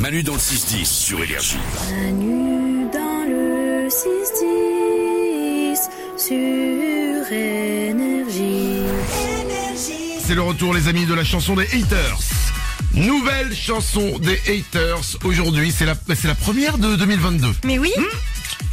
Manu dans le 6-10 sur Énergie. Manu dans le 6-10 sur Énergie. C'est le retour, les amis, de la chanson des haters. Nouvelle chanson des haters aujourd'hui. C'est la, c'est la première de 2022. Mais oui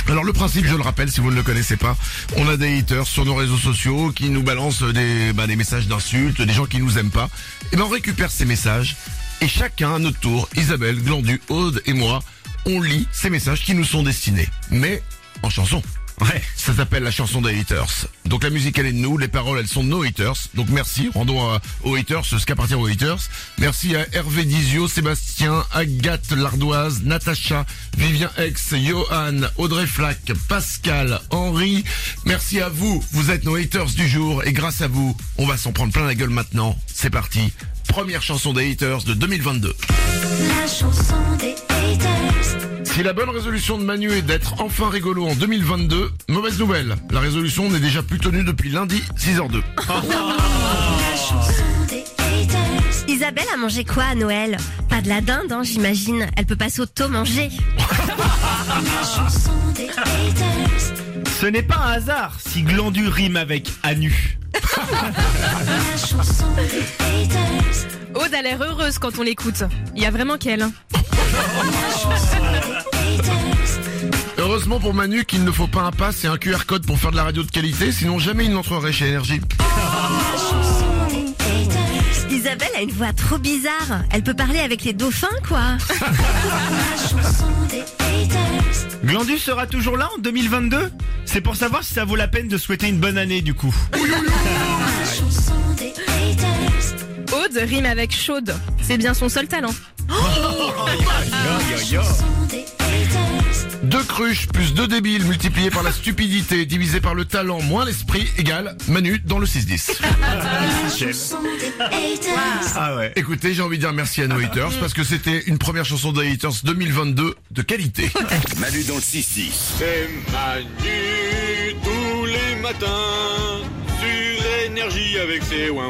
Alors le principe, je le rappelle, si vous ne le connaissez pas, on a des haters sur nos réseaux sociaux qui nous balancent des, bah, des messages d'insultes, des gens qui nous aiment pas. Et ben on récupère ces messages et chacun à notre tour, Isabelle, Glandu, Aude et moi, on lit ces messages qui nous sont destinés, mais en chanson. Ouais, ça s'appelle la chanson des haters. Donc la musique elle est de nous, les paroles elles sont de nos haters. Donc merci, rendons à- aux haters ce qu'appartient aux haters. Merci à Hervé Dizio, Sébastien, Agathe Lardoise, Natacha, Vivien X, Johan, Audrey Flack, Pascal, Henri. Merci à vous, vous êtes nos haters du jour et grâce à vous, on va s'en prendre plein la gueule maintenant. C'est parti. Première chanson des haters de 2022. La chanson des haters. Si la bonne résolution de Manu est d'être enfin rigolo en 2022, mauvaise nouvelle. La résolution n'est déjà plus tenue depuis lundi 6h02. La chanson des haters. Isabelle a mangé quoi à Noël? Pas de la dinde, hein, j'imagine. Elle peut pas s'auto-manger. La chanson des haters. Ce n'est pas un hasard si glandu rime avec anu. La chanson des haters. Aude a l'air heureuse quand on l'écoute. Il y a vraiment qu'elle. Heureusement pour Manu qu'il ne faut pas un pass et un QR code pour faire de la radio de qualité, sinon jamais il n'entrerait chez Énergie. Isabelle a une voix trop bizarre. Elle peut parler avec les dauphins, quoi. La chanson des haters. Glandu sera toujours là en 2022 C'est pour savoir si ça vaut la peine de souhaiter une bonne année du coup. Aude rime avec chaude. C'est bien son seul talent. Deux cruches plus deux débiles multipliés par la stupidité divisé par le talent moins l'esprit égale Manu dans le 6-10. La chanson des haters. Ah ouais. Écoutez, j'ai envie de dire merci à nos haters parce que c'était une première chanson des haters 2022 de qualité. Manu dans le 6-10. C'est Manu tous les matins sur énergie avec ses ouin